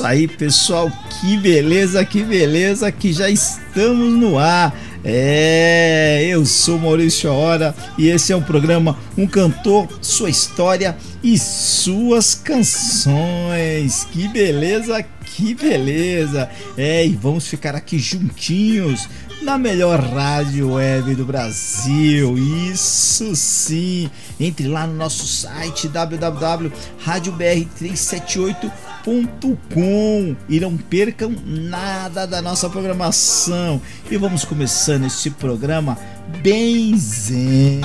isso aí, pessoal. Que beleza, que beleza que já estamos no ar. É, eu sou Maurício Hora e esse é o programa Um Cantor, Sua História e Suas Canções. Que beleza, que beleza. É, e vamos ficar aqui juntinhos na melhor rádio web do Brasil. Isso sim. Entre lá no nosso site www.radiobr378.com e não percam nada da nossa programação. E vamos começando esse programa bem zen.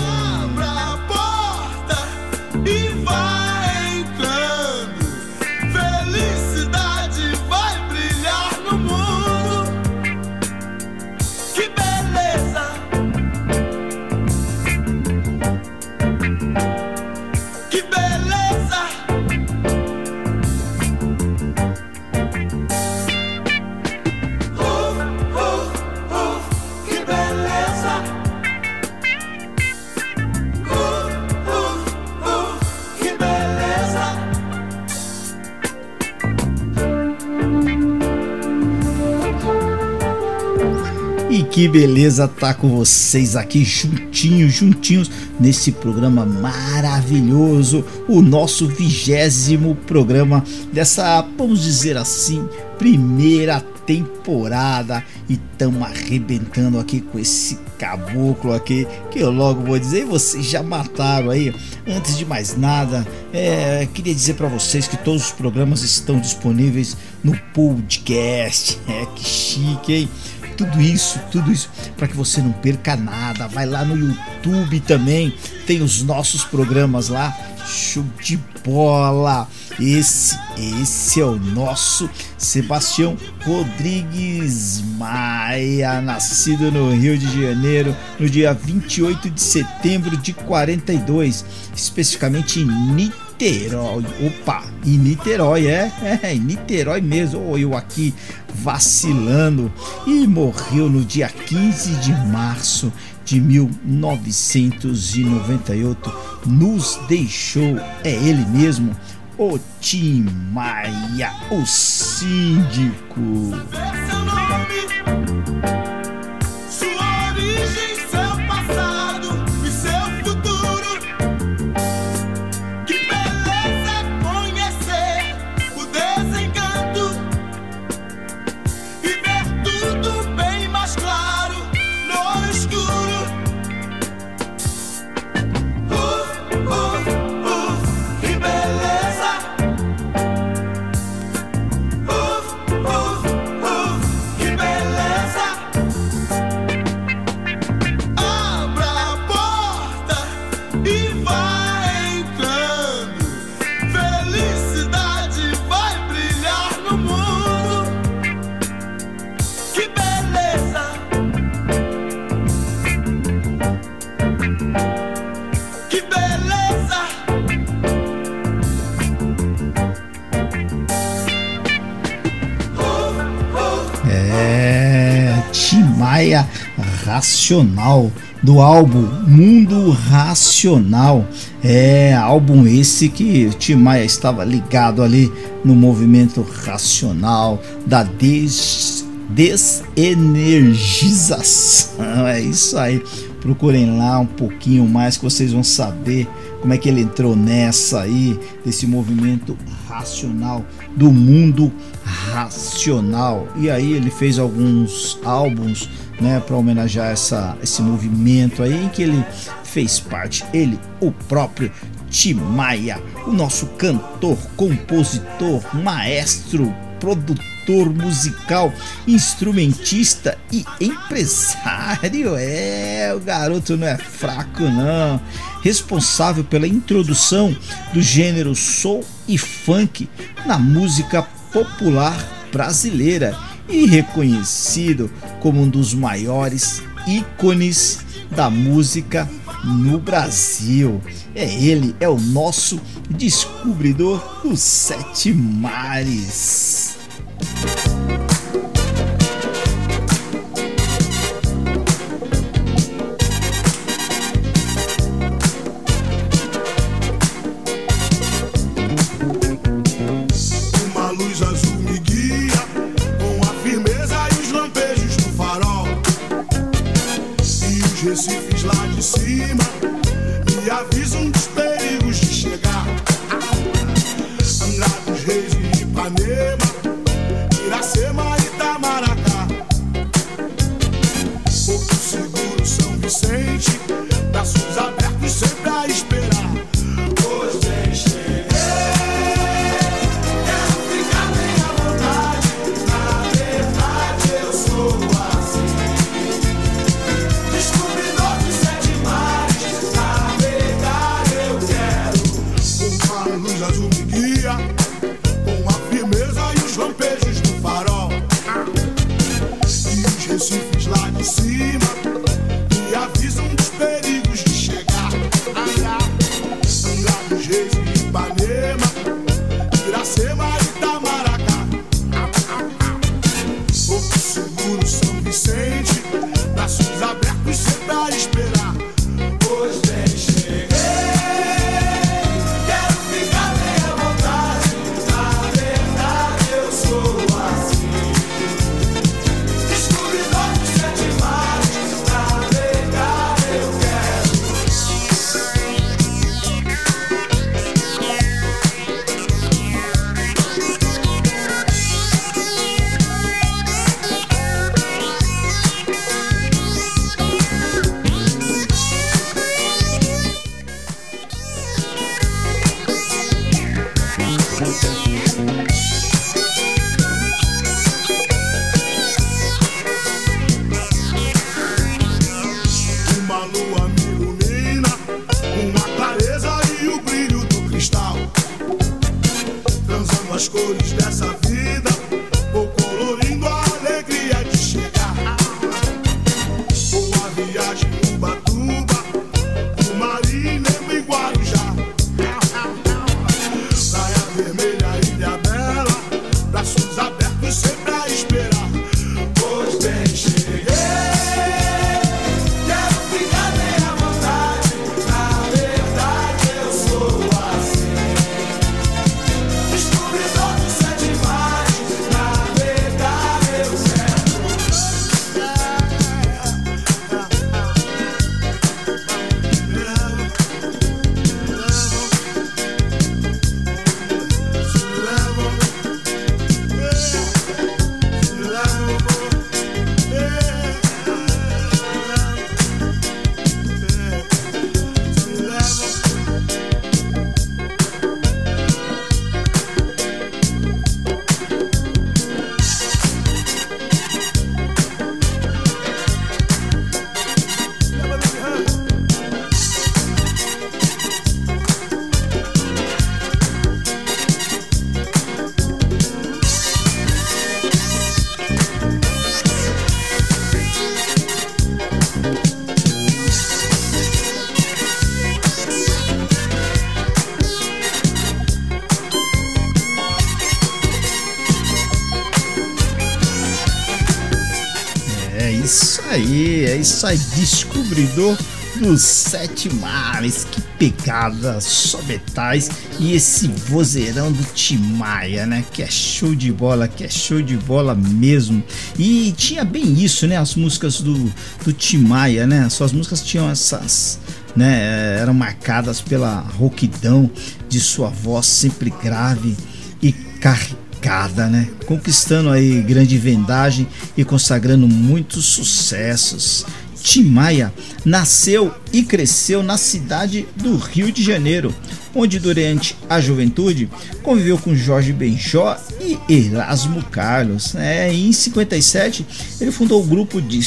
Beleza tá com vocês aqui juntinhos, juntinhos nesse programa maravilhoso, o nosso vigésimo programa dessa, vamos dizer assim, primeira temporada e estamos arrebentando aqui com esse caboclo aqui que eu logo vou dizer e vocês já mataram aí. Antes de mais nada, é, queria dizer para vocês que todos os programas estão disponíveis no podcast. É que chique, hein? Tudo isso, tudo isso para que você não perca nada. Vai lá no YouTube também, tem os nossos programas lá. Show de bola! Esse, esse é o nosso Sebastião Rodrigues Maia, nascido no Rio de Janeiro no dia 28 de setembro de 42, especificamente em Niterói. Opa, em Niterói, é, é, em Niterói mesmo. Ou eu aqui vacilando. E morreu no dia 15 de março de 1998. Nos deixou, é ele mesmo, o Tim Maia, o síndico. Racional do álbum Mundo Racional. É álbum esse que Tim Maia estava ligado ali no movimento racional da des desenergização. É isso aí. Procurem lá um pouquinho mais que vocês vão saber como é que ele entrou nessa aí desse movimento racional do mundo racional. E aí ele fez alguns álbuns, né, para homenagear essa, esse movimento aí em que ele fez parte, ele, o próprio Tim Maia, o nosso cantor, compositor, maestro, produtor musical, instrumentista e empresário. É, o garoto não é fraco não. Responsável pela introdução do gênero soul e funk na música popular brasileira e reconhecido como um dos maiores ícones da música no Brasil. É ele, é o nosso descobridor dos sete mares. Recifes lá de cima me avisam dos perigos é isso aí, descobridor dos sete mares, que pegada, só metais e esse vozeirão do Timaya, né? Que é show de bola, que é show de bola mesmo. E tinha bem isso, né? As músicas do, do Timaya, né? Suas músicas tinham essas, né? Eram marcadas pela rouquidão de sua voz sempre grave e carregada, né? Conquistando aí grande vendagem e consagrando muitos sucessos. Tim Maia nasceu e cresceu na cidade do Rio de Janeiro, onde durante a juventude conviveu com Jorge Benjó e Erasmo Carlos. É, em 57 ele fundou o grupo de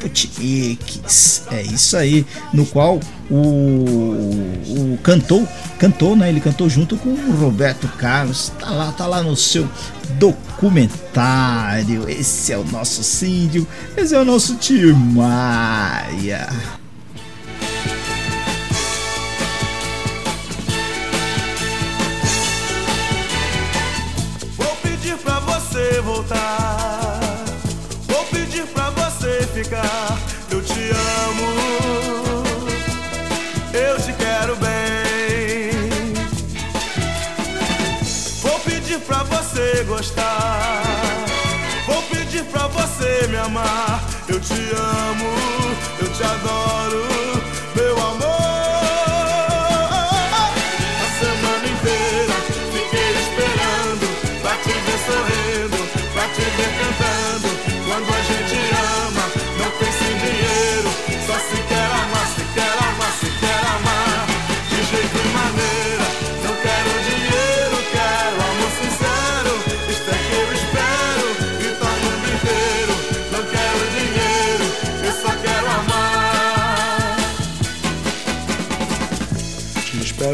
Sputniks, é isso aí, no qual o, o cantou, cantou, né? Ele cantou junto com o Roberto Carlos. Tá lá, tá lá no seu documentário. Esse é o nosso Síndio, esse é o nosso Tim Maia. Vou pedir pra você voltar. Ficar. Eu te amo. Eu te quero bem. Vou pedir pra você gostar. Vou pedir pra você me amar. Eu te amo.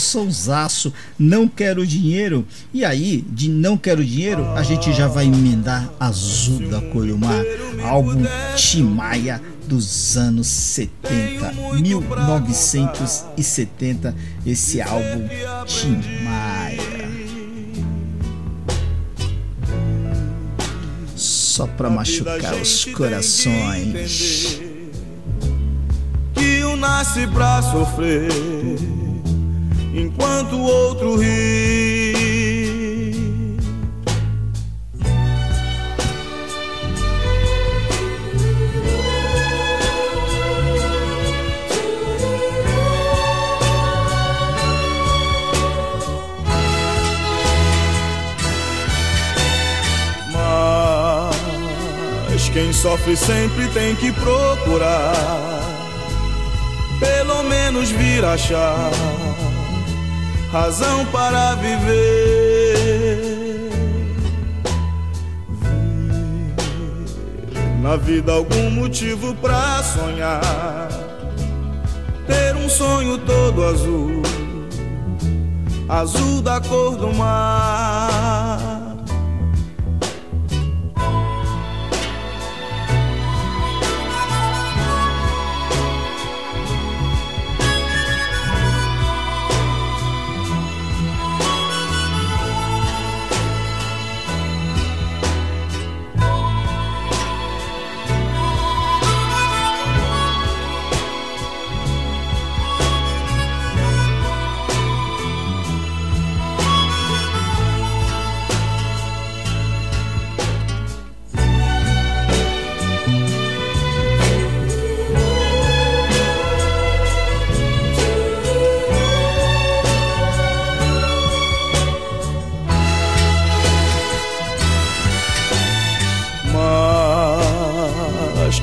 Sonsaço, não quero dinheiro. E aí, de não quero dinheiro, a gente já vai emendar Azul da Coiumar, álbum Timaya dos anos 70, 1970, esse álbum Timaya. Só pra machucar os corações. que um nasce pra sofrer, enquanto o outro ri. Mas quem sofre sempre tem que procurar pelo menos vir achar razão para viver. Ver Na vida algum motivo pra sonhar, ter um sonho todo azul, azul da cor do mar.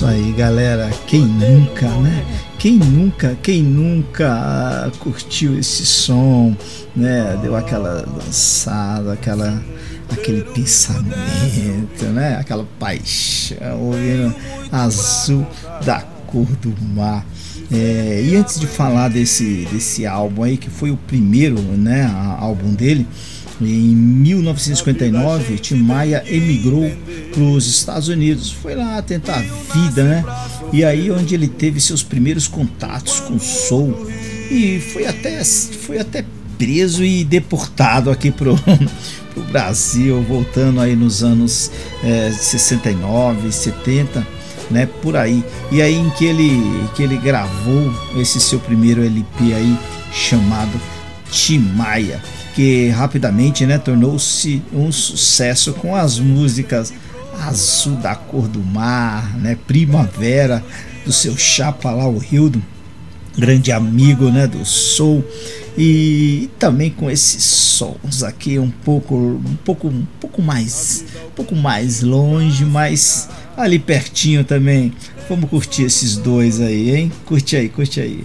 Isso aí, galera. Quem nunca, né? quem nunca, quem nunca curtiu esse som, né? Deu aquela dançada, aquela aquele pensamento, né? Aquela paixão, ouvindo azul da cor do mar. É, e antes de falar desse, desse álbum aí, que foi o primeiro né, álbum dele, em 1959, Tim Maia emigrou para os Estados Unidos, foi lá tentar a vida, né? E aí onde ele teve seus primeiros contatos com soul e foi até foi até preso e deportado aqui pro, pro Brasil, voltando aí nos anos é, 69, 70, né? Por aí. E aí em que ele que ele gravou esse seu primeiro LP aí chamado Tim Maia que rapidamente né, tornou-se um sucesso com as músicas Azul da Cor do Mar, né, Primavera, do seu chapa lá, o Hildo, grande amigo né, do Soul, e também com esses sons aqui um pouco, um pouco, um pouco mais, um pouco mais longe, mas ali pertinho também. Vamos curtir esses dois aí, hein? Curte aí, curte aí.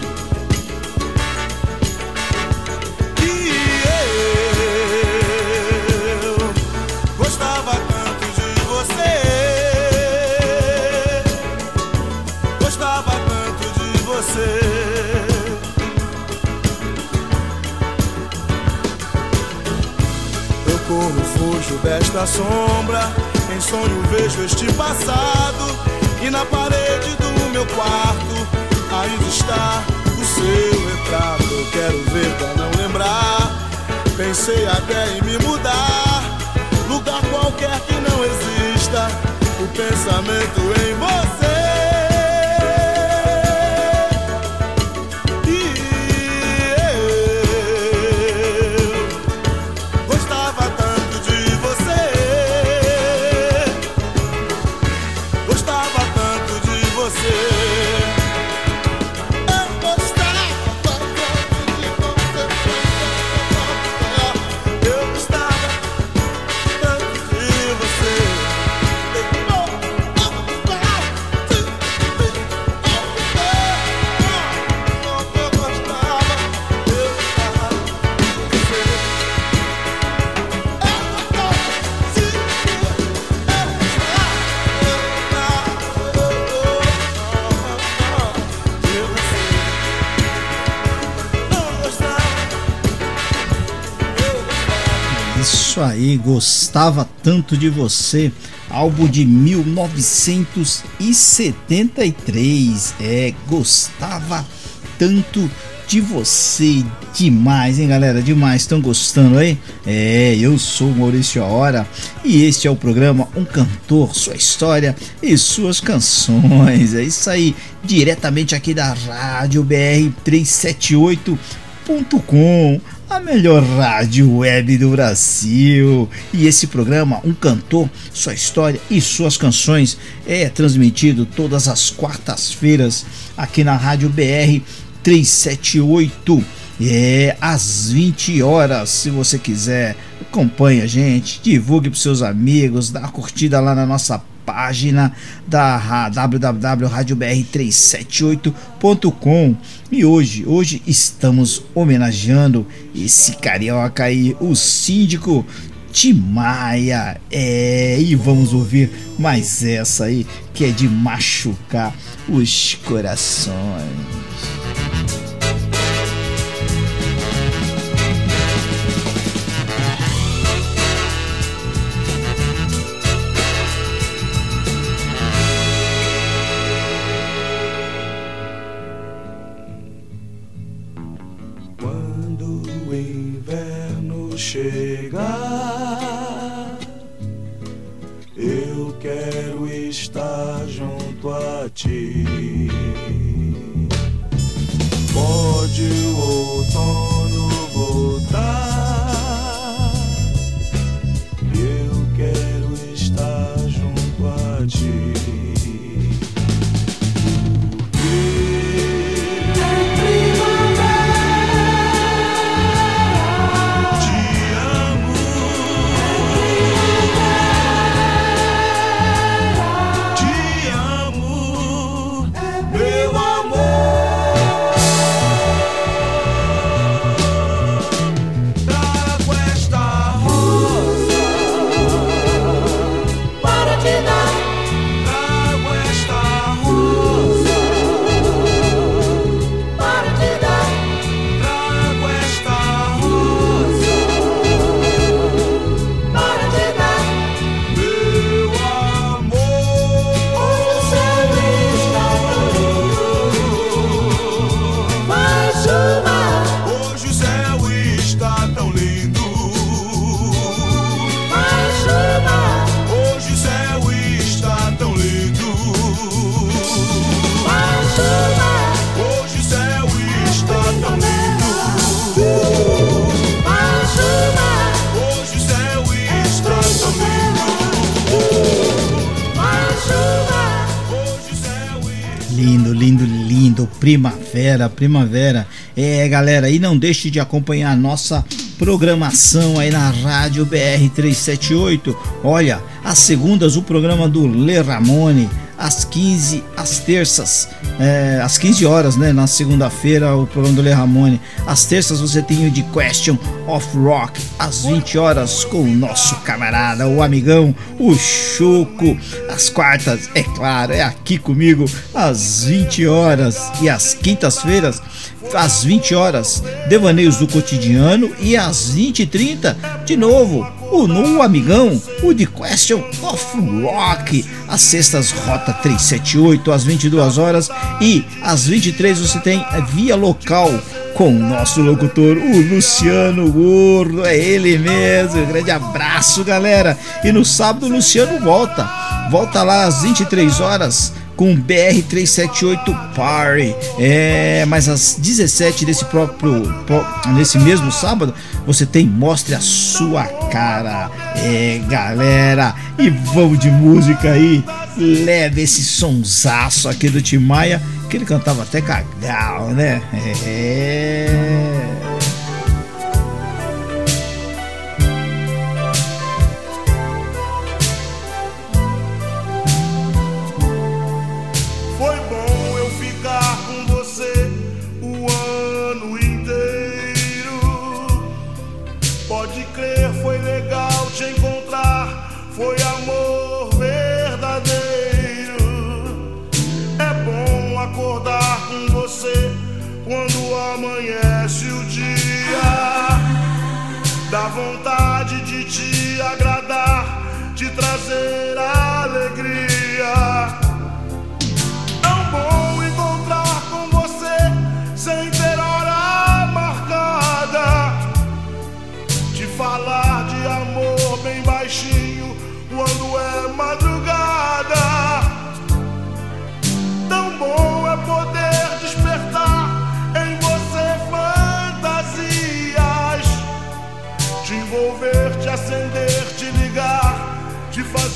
bate. Eu corro, fujo desta sombra. Em sonho vejo este passado. E na parede do meu quarto ainda está o seu retrato. Eu quero ver pra não lembrar. Pensei até em me mudar. Lugar qualquer que não exista. O pensamento em você. Gostava tanto de você. álbum de 1973. É, gostava tanto de você demais, hein, galera? Demais. Estão gostando aí? É, eu sou Maurício Hora e este é o programa Um Cantor, Sua História e Suas Canções. É isso aí, diretamente aqui da Rádio BR 378.com a melhor rádio web do Brasil. E esse programa, Um Cantor, Sua História e Suas Canções, é transmitido todas as quartas-feiras aqui na Rádio BR 378. É às 20 horas, se você quiser, acompanhe a gente, divulgue para seus amigos, dá uma curtida lá na nossa página da www.radiobr378.com. E hoje, hoje estamos homenageando esse carioca aí, o síndico Timaya. É, e vamos ouvir mais essa aí que é de machucar os corações. Chegar, eu quero estar junto a ti. Primavera, primavera. É, galera, e não deixe de acompanhar a nossa programação aí na Rádio BR 378. Olha, às segundas o programa do Le Ramone, às 15, às terças, é, às 15 horas, né? Na segunda-feira, o programa do Le Ramone. Às terças você tem o de Question of Rock, às 20 horas, com o nosso camarada, o amigão, o Choco. Às quartas, é claro, é aqui comigo, às 20 horas. E às quintas-feiras, às 20 horas, Devaneios do Cotidiano. E às 20 e 30, de novo, o no amigão, o The Question of Rock, às sextas Rota 378 às 22 horas e às 23 você tem via local com o nosso locutor, o Luciano Gordo, é ele mesmo. Grande abraço, galera. E no sábado o Luciano volta. Volta lá às 23 horas com BR378 Party. É, mas às 17 desse próprio nesse mesmo sábado, você tem Mostre a sua cara. É, galera, e vamos de música aí. Leve esse sonsaço aqui do Timaya, que ele cantava até cagal, né? É. dá vontade de te agradar, de trazer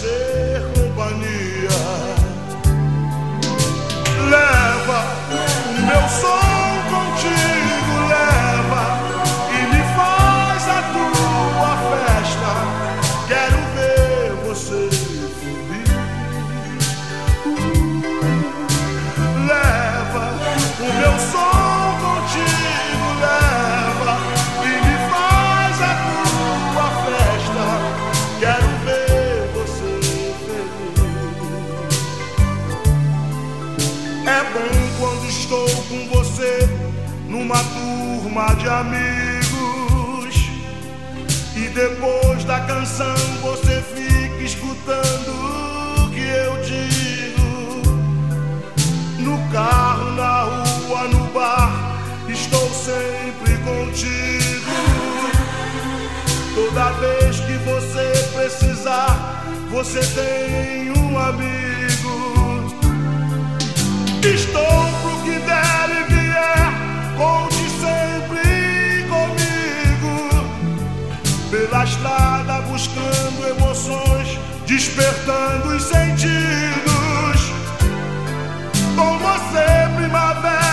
a de amigos. E depois da canção você fica escutando o que eu digo. No carro, na rua, no bar, estou sempre contigo. Toda vez que você precisar, você tem um amigo. Estou pro que der e vier, conte sempre Pela estrada buscando emoções, despertando os sentidos. Com você, primavera,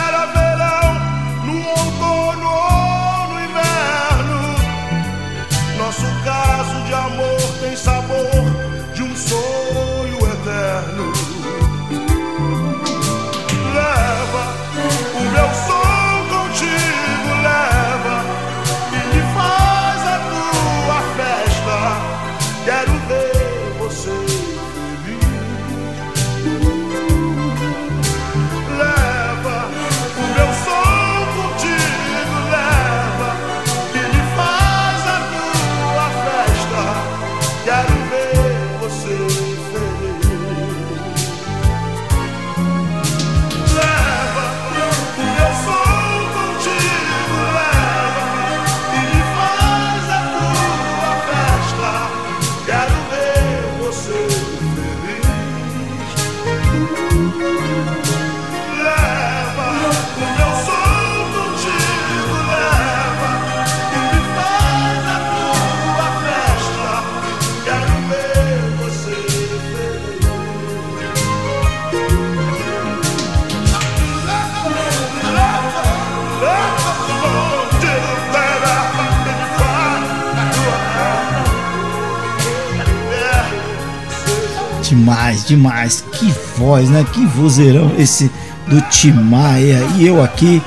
Demais. Que voz, né? Que vozeirão esse do Timaya. E eu aqui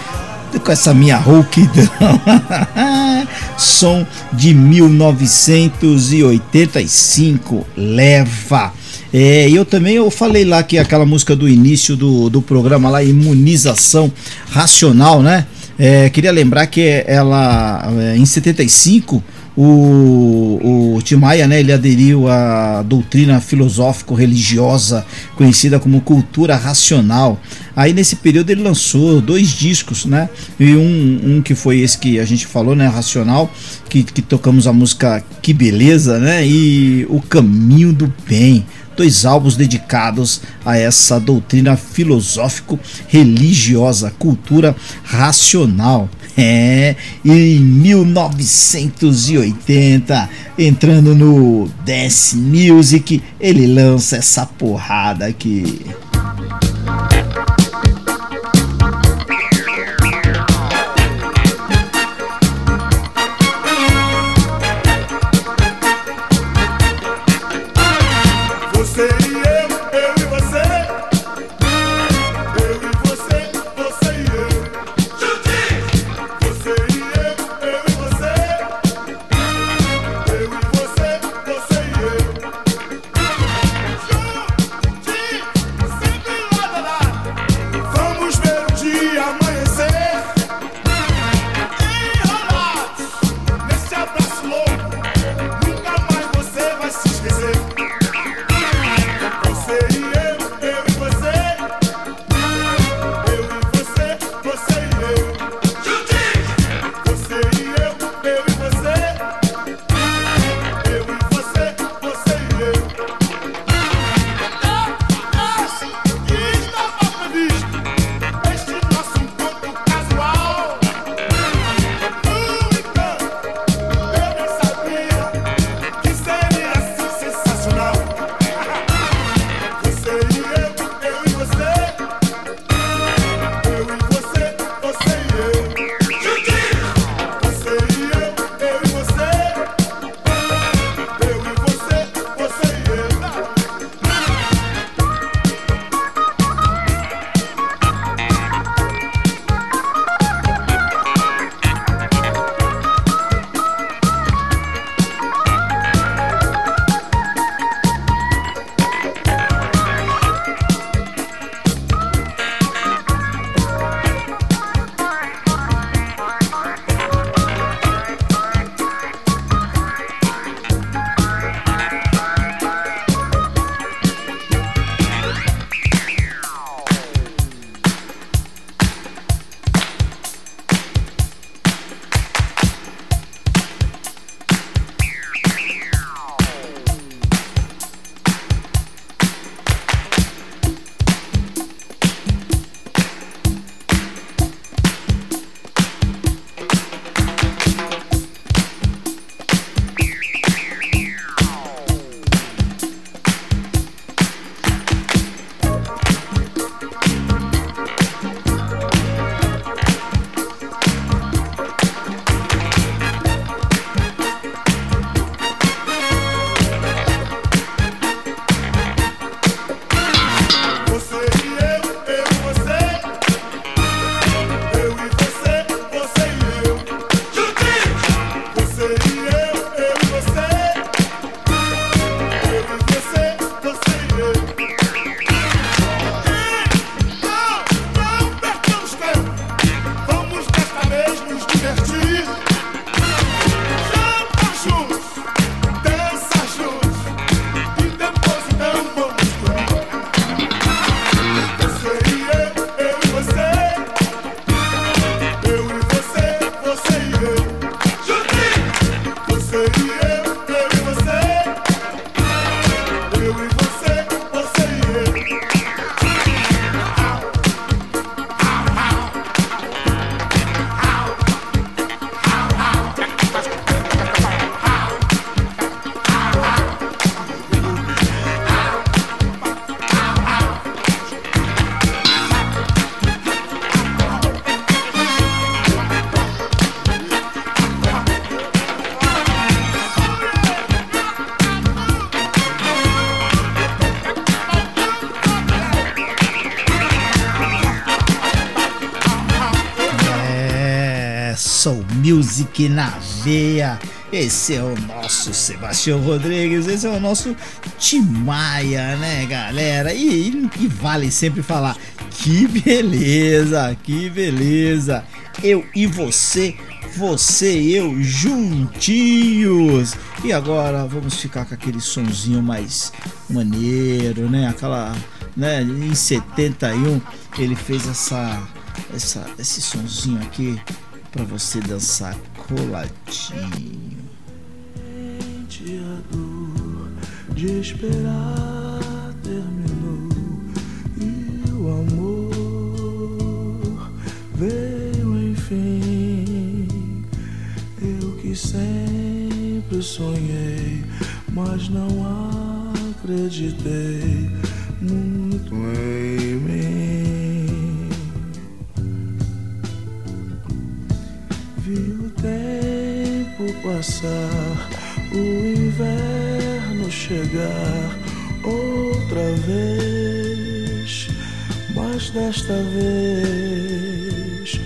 com essa minha rouquidão. Som de 1985. Leva. É, eu também eu falei lá que aquela música do início do, do programa lá, Imunização Racional, né? É, queria lembrar que ela, é, em 75, o, o Tim Maia, né, ele aderiu à doutrina filosófico-religiosa conhecida como cultura racional. Aí nesse período ele lançou dois discos, né? E um, um que foi esse que a gente falou, né? Racional, que, que tocamos a música Que Beleza, né? E O Caminho do Bem dois álbuns dedicados a essa doutrina filosófico-religiosa, cultura racional. É, em 1980, entrando no Dance Music, ele lança essa porrada aqui. Music na veia. Esse é o nosso Sebastião Rodrigues, esse é o nosso Timaya, né, galera? E, e, vale sempre falar: que beleza, que beleza! Eu e você, você e eu juntinhos. E agora vamos ficar com aquele sonzinho mais maneiro, né? Aquela, né? Em 71 ele fez essa, essa, esse sonzinho aqui para você dançar coladinho. A dor de esperar terminou e o amor veio enfim. Eu que sempre sonhei, mas não acreditei muito em passar, o inverno chegar outra vez, mas desta vez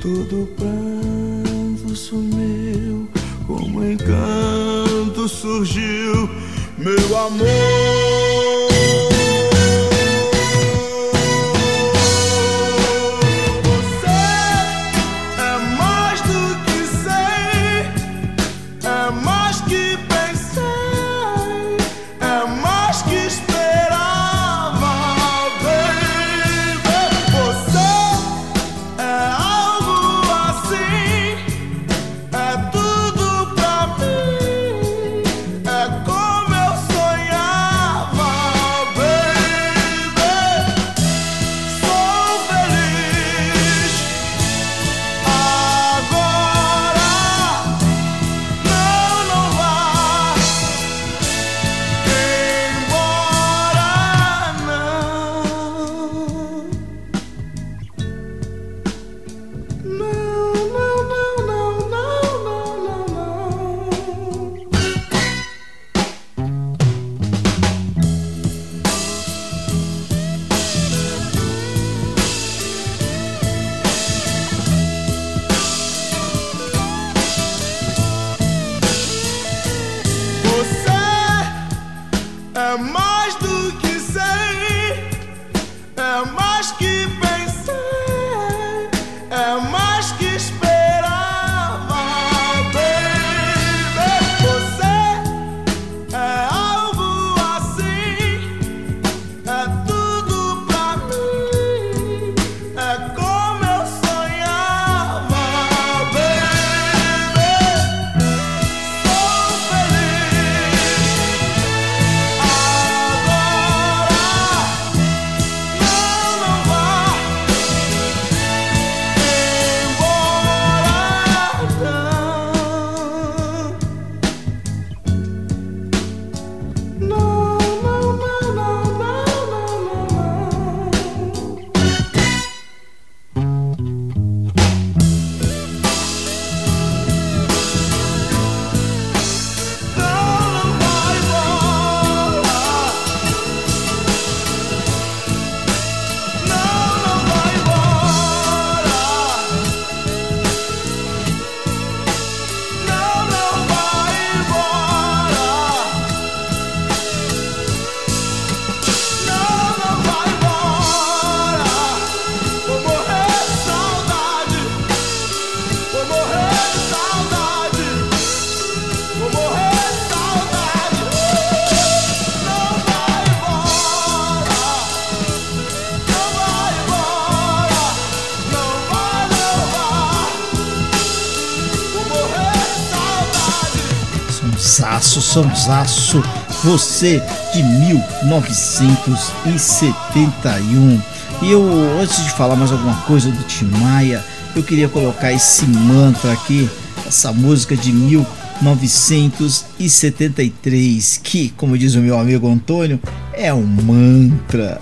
todo pranto sumiu, como encanto surgiu, meu amor. Você é Sonsaço, você de 1971. E eu, antes de falar mais alguma coisa do Timaya, eu queria colocar esse mantra aqui, essa música de 1973, que, como diz o meu amigo Antônio, é um mantra.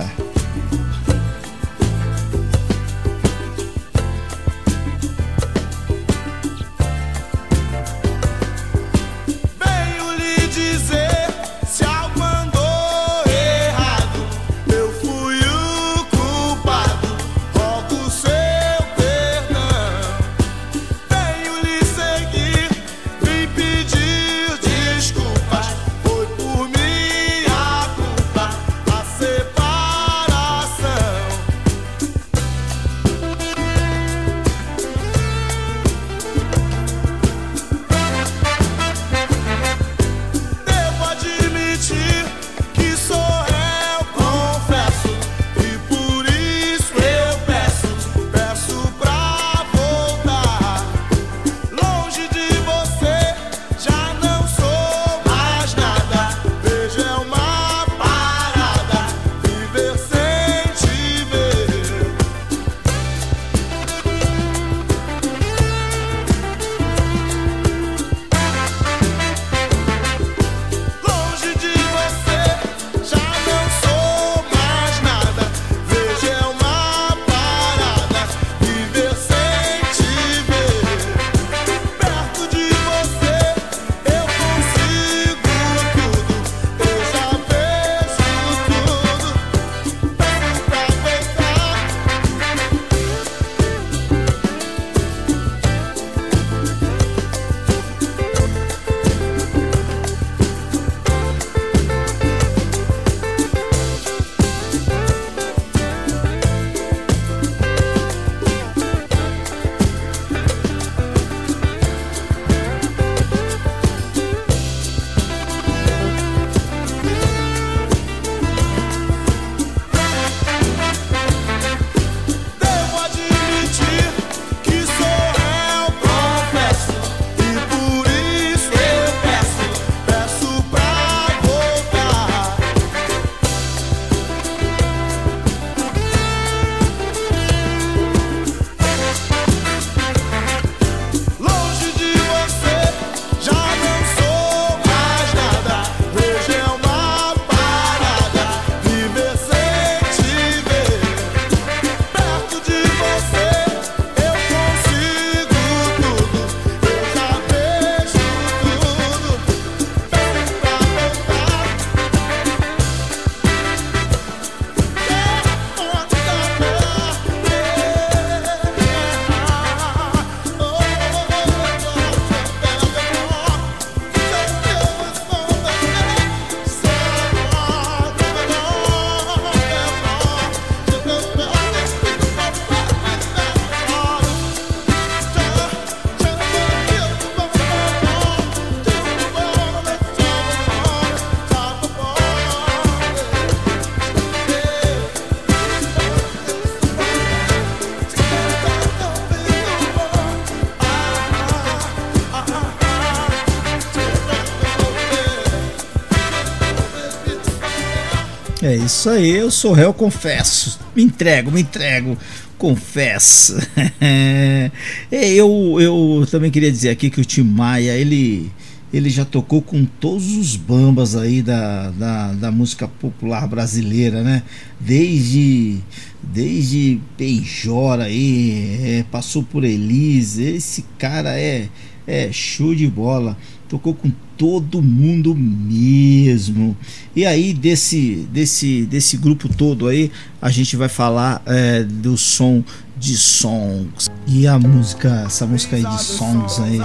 É isso aí, eu sou réu, confesso. Me entrego, me entrego, confesso. é, eu, eu também queria dizer aqui que o Tim Maia, ele, ele já tocou com todos os bambas aí da, da, da música popular brasileira, né? Desde, desde Beijora aí, é, passou por Elise. Esse cara é, é show de bola. Tocou com todo mundo mesmo. E aí desse desse desse grupo todo aí a gente vai falar é, do som de songs. E a música essa música aí de songs aí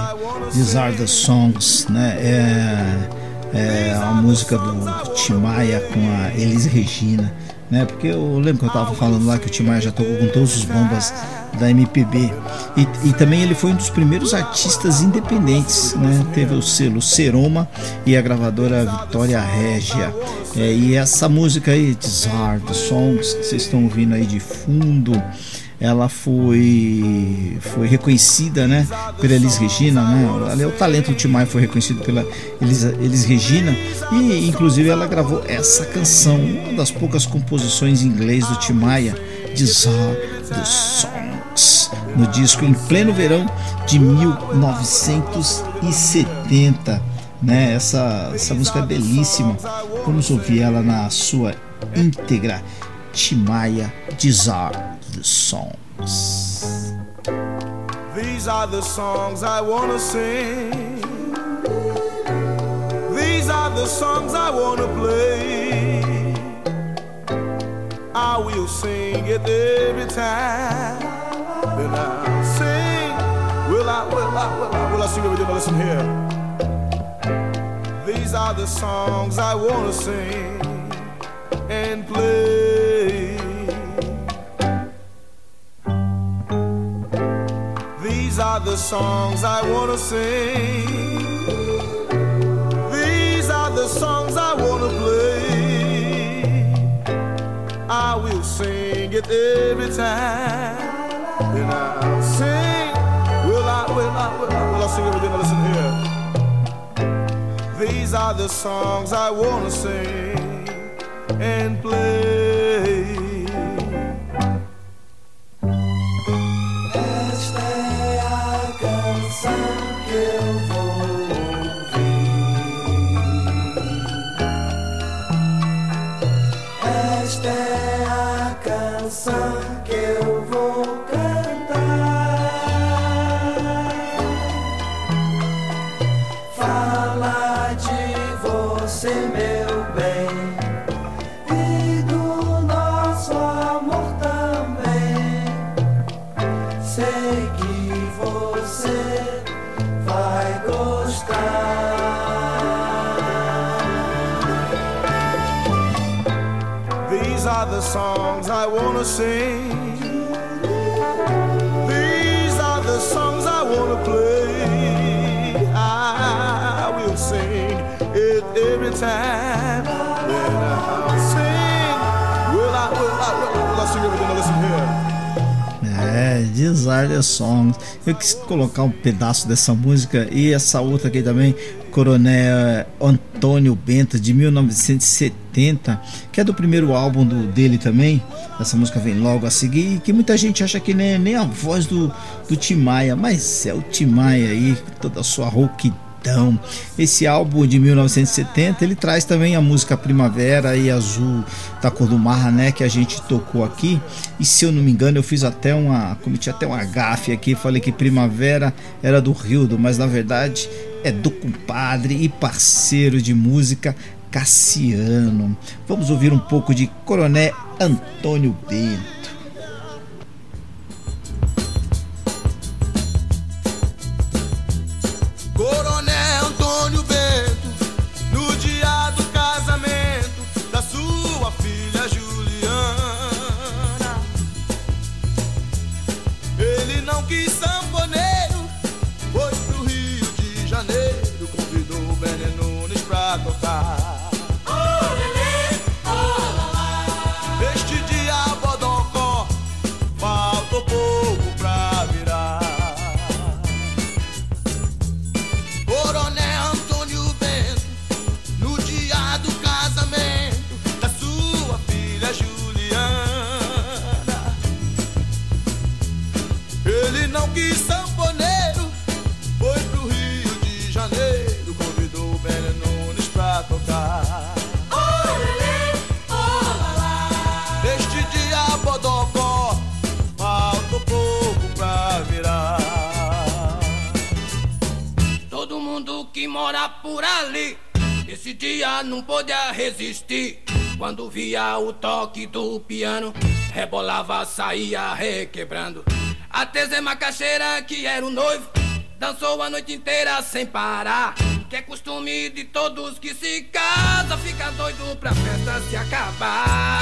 These are the songs né? É, é a música do, Timaya com a Elis Regina né? Porque eu lembro que eu estava falando lá que o Tim Maia já tocou com todos os bombas da MPB e, e, também ele foi um dos primeiros artistas independentes, né? Teve o selo Seroma e a gravadora Vitória Régia. É, e essa música aí, Desire, the Songs, que vocês estão ouvindo aí de fundo, ela foi foi reconhecida né pela Elis Regina né? O talento do Timaya foi reconhecido pela Elis, Elis Regina. E inclusive ela gravou essa canção uma das poucas composições em inglês do Timaya Desire the Songs no disco em pleno verão de 1970 né? Essa essa música é belíssima. Vamos ouvir ela na sua íntegra Timaya Desire the songs. These are the songs I want to sing. These are the songs I want to play. I will sing it every time. Then I'll sing. Will I, will I, will I, will I sing every day? Listen here. These are the songs I want to sing and play. These are the songs I want to sing. These are the songs I want to play. I will sing it every time. Then I'll sing. Will I, will I, will I, will I sing everything? Now listen here. These are the songs I want to sing and play. Que eu sing. These are the songs I play. I will sing it every time. Then I'll sing. Will I, will I, will I, will I sing everything? Now listen here. É, Desire the Songs. Eu quis colocar um pedaço dessa música e essa outra aqui também, Coronel Bento, de 1970, que é do primeiro álbum do, dele também. Essa música vem logo a seguir, que muita gente acha que nem, nem a voz do, do Tim Maia, mas é o Tim Maia aí, toda a sua rouquidão. Esse álbum de 1970 ele traz também a música Primavera e Azul da Cor do Mar, né, que a gente tocou aqui. E se eu não me engano, eu fiz até uma, cometi até uma gafe aqui, falei que Primavera era do Rildo, mas na verdade é do compadre e parceiro de música Cassiano. Vamos ouvir um pouco de Coronel Antônio Bento. Podia resistir. Quando via o toque do piano, rebolava, saía requebrando. Até Zé Macaxeira, que era o noivo, dançou a noite inteira sem parar. Que é costume de todos que se casam, fica doido pra festa se acabar.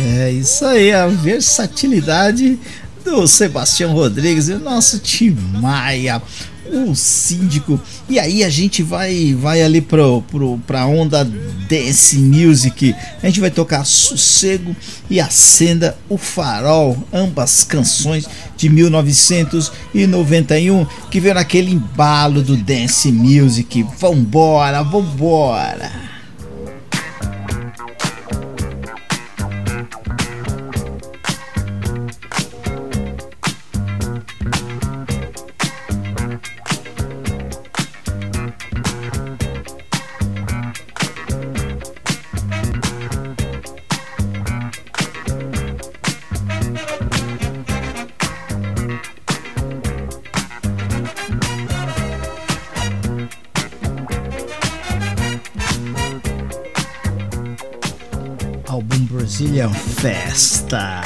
É isso aí, a versatilidade do Sebastião Rodrigues e o nosso Tim Maia, o síndico. E aí a gente vai vai ali pro, pro, pra onda Dance Music. A gente vai tocar Sossego e Acenda o Farol, ambas canções de 1991 que veio naquele embalo do Dance Music. Vambora, vambora! Festa.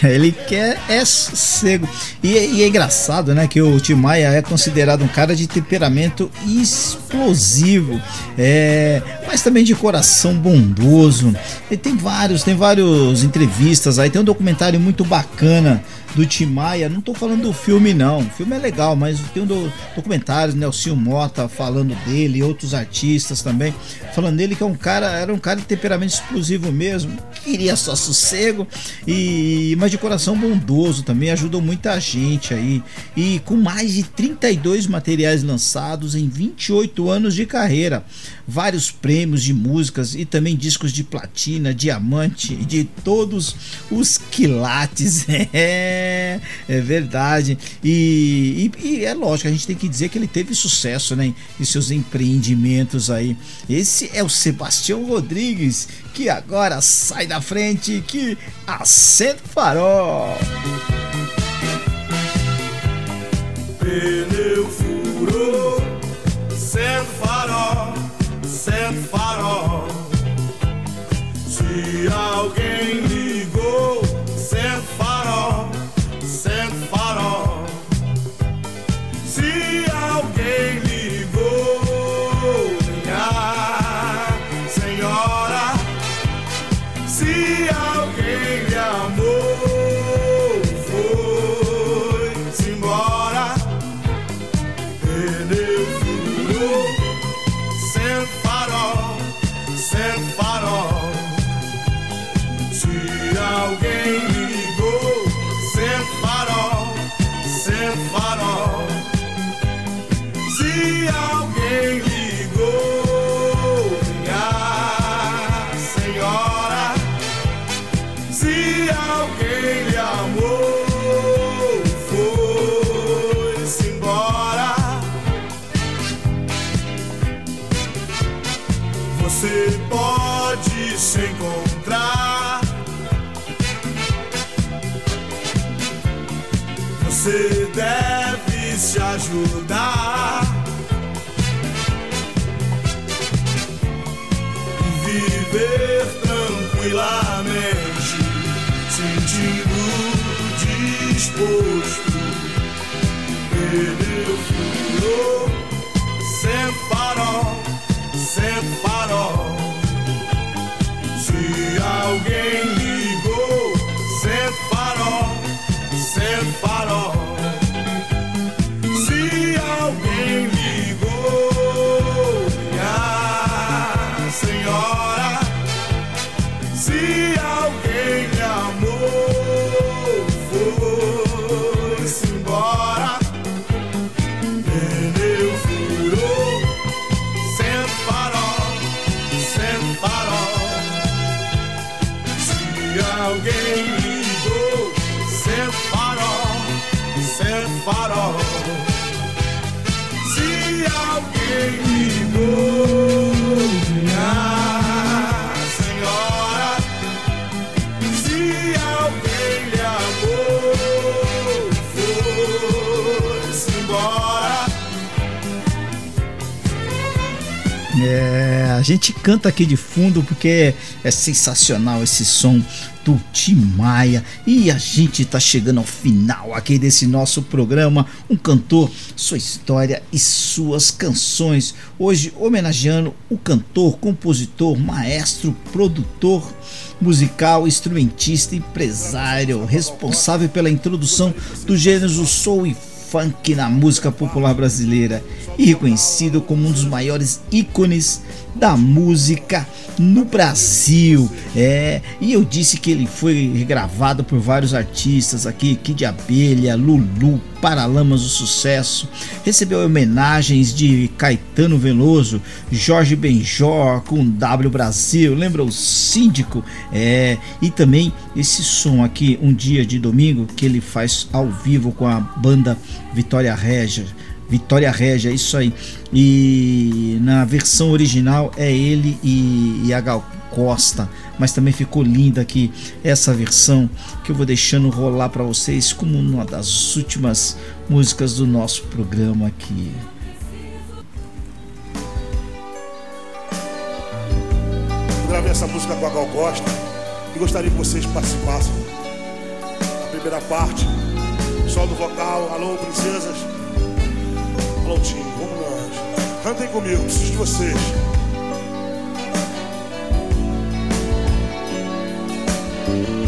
ele quer é sossego. E, e é engraçado, né, que o Tim Maia é considerado um cara de temperamento explosivo, é, mas também de coração bondoso. Tem vários, tem vários entrevistas aí, tem um documentário muito bacana do Tim Maia. Não tô falando do filme não, o filme é legal, mas tem um do, documentário Nelson Mota falando dele, outros artistas também falando dele que é um cara, era um cara de temperamento explosivo mesmo, queria só sossego E mas de coração bondoso também. Ajudou muita gente aí. E com mais de 32 materiais lançados em 28 anos de carreira, vários prêmios de músicas e também discos de platina, diamante, de todos os quilates. É, é verdade. E, e, e, é lógico, a gente tem que dizer que ele teve sucesso né, em seus empreendimentos aí. Esse é o Sebastião Rodrigues, que agora sai da frente, que acende o farol. Pneu furou, farol, sendo farol. Se alguém tranquilamente, sentindo disposto. Furou, gente canta aqui de fundo porque é sensacional esse som do Tim Maia e a gente tá chegando ao final aqui desse nosso programa, um cantor, sua história e suas canções. Hoje homenageando o cantor, compositor, maestro, produtor musical, instrumentista, empresário, responsável pela introdução dos gêneros do soul e funk na música popular brasileira e reconhecido como um dos maiores ícones da música no Brasil. É, e eu disse que ele foi regravado por vários artistas aqui, Kid Abelha, Lulu, Paralamas do Sucesso. Recebeu homenagens de Caetano Veloso, Jorge Benjor com W Brasil, lembra o Síndico? É, e também esse som aqui, um dia de domingo, que ele faz ao vivo com a banda Vitória Regia. Vitória Regia, isso aí. E na versão original é ele e, e a Gal Costa, mas também ficou linda aqui essa versão que eu vou deixando rolar para vocês como uma das últimas músicas do nosso programa aqui. gravei essa música com a Gal Costa e gostaria que vocês participassem. A primeira parte, só do vocal, alô princesas, alô time, vamos nós. Cantem comigo, preciso de vocês. Eu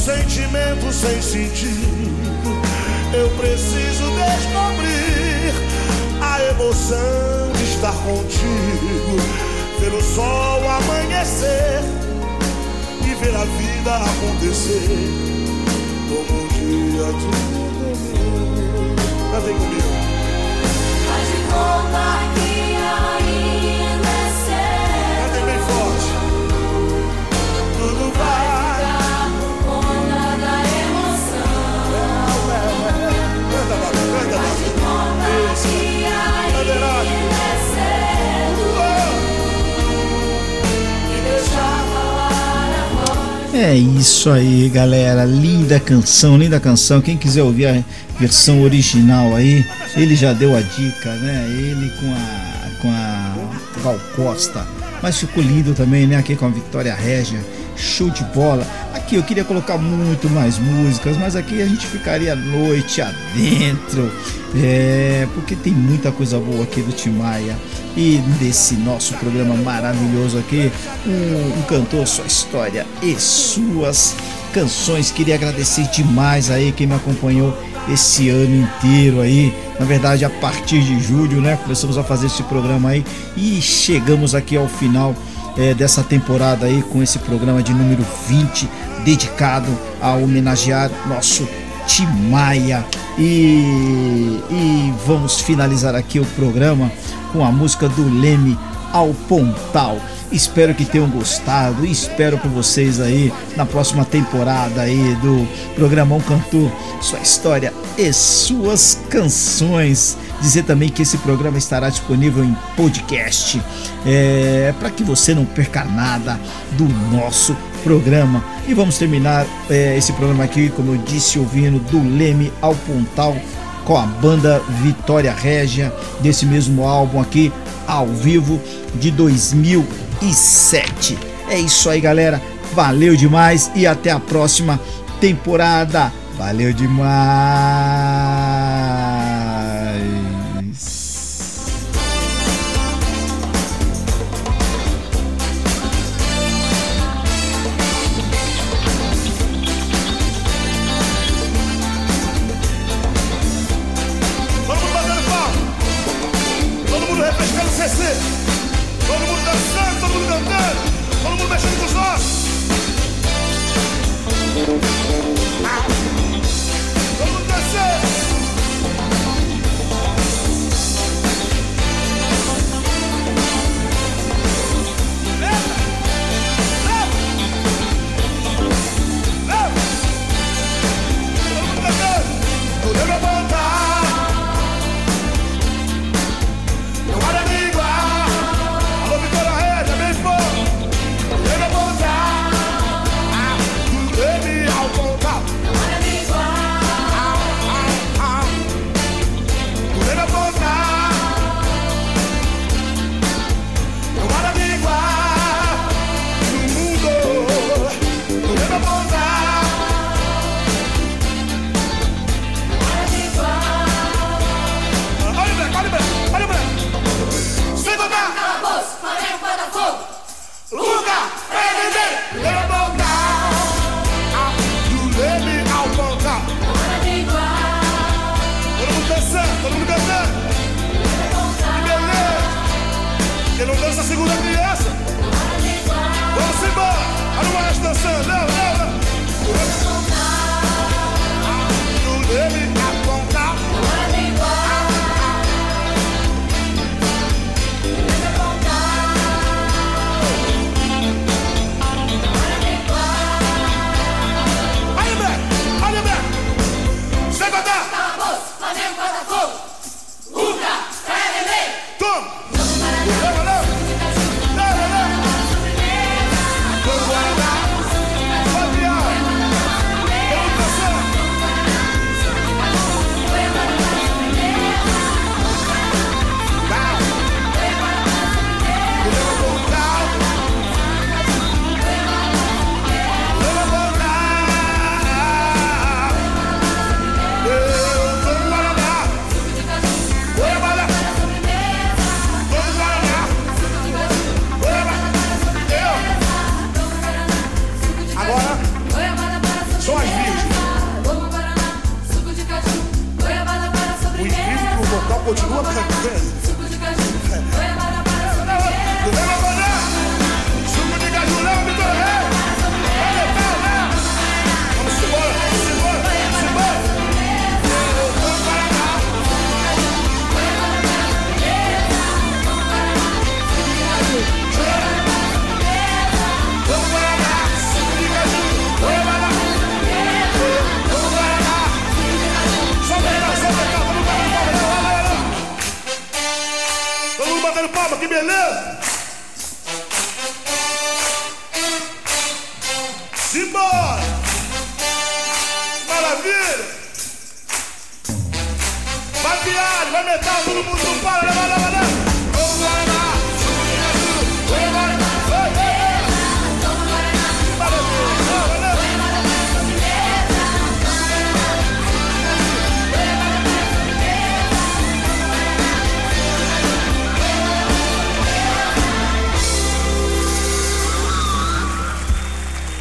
sentimento sem sentido. Eu preciso descobrir a emoção de estar contigo, ver o sol amanhecer e ver a vida acontecer como um dia de. Cantem comigo. Faz de conta que É isso aí, galera. Linda canção, linda canção. Quem quiser ouvir a versão original aí, ele já deu a dica, né? Ele com a com a Gal Costa. Mas ficou lindo também, né? Aqui com a Vitória Régia. Show de bola. Aqui eu queria colocar muito mais músicas, mas aqui a gente ficaria noite adentro. É, porque tem muita coisa boa aqui do Timaya. E desse nosso programa maravilhoso aqui, um, um cantor, sua história e suas canções. Queria agradecer demais aí quem me acompanhou esse ano inteiro aí. Na verdade, a partir de julho, né? Começamos a fazer esse programa aí e chegamos aqui ao final é, dessa temporada aí com esse programa de número 20 dedicado a homenagear nosso Timaya. E, e vamos finalizar aqui o programa com a música do Leme ao Pontal. Espero que tenham gostado espero por vocês aí na próxima temporada aí do Programão Cantor, sua história e suas canções. Dizer também que esse programa estará disponível em podcast, é, para que você não perca nada do nosso programa. E vamos terminar é, esse programa aqui, como eu disse, ouvindo do Leme ao Pontal com a banda Vitória Régia, desse mesmo álbum aqui, ao vivo de 2007. É isso aí, galera. Valeu demais e até a próxima temporada. Valeu demais.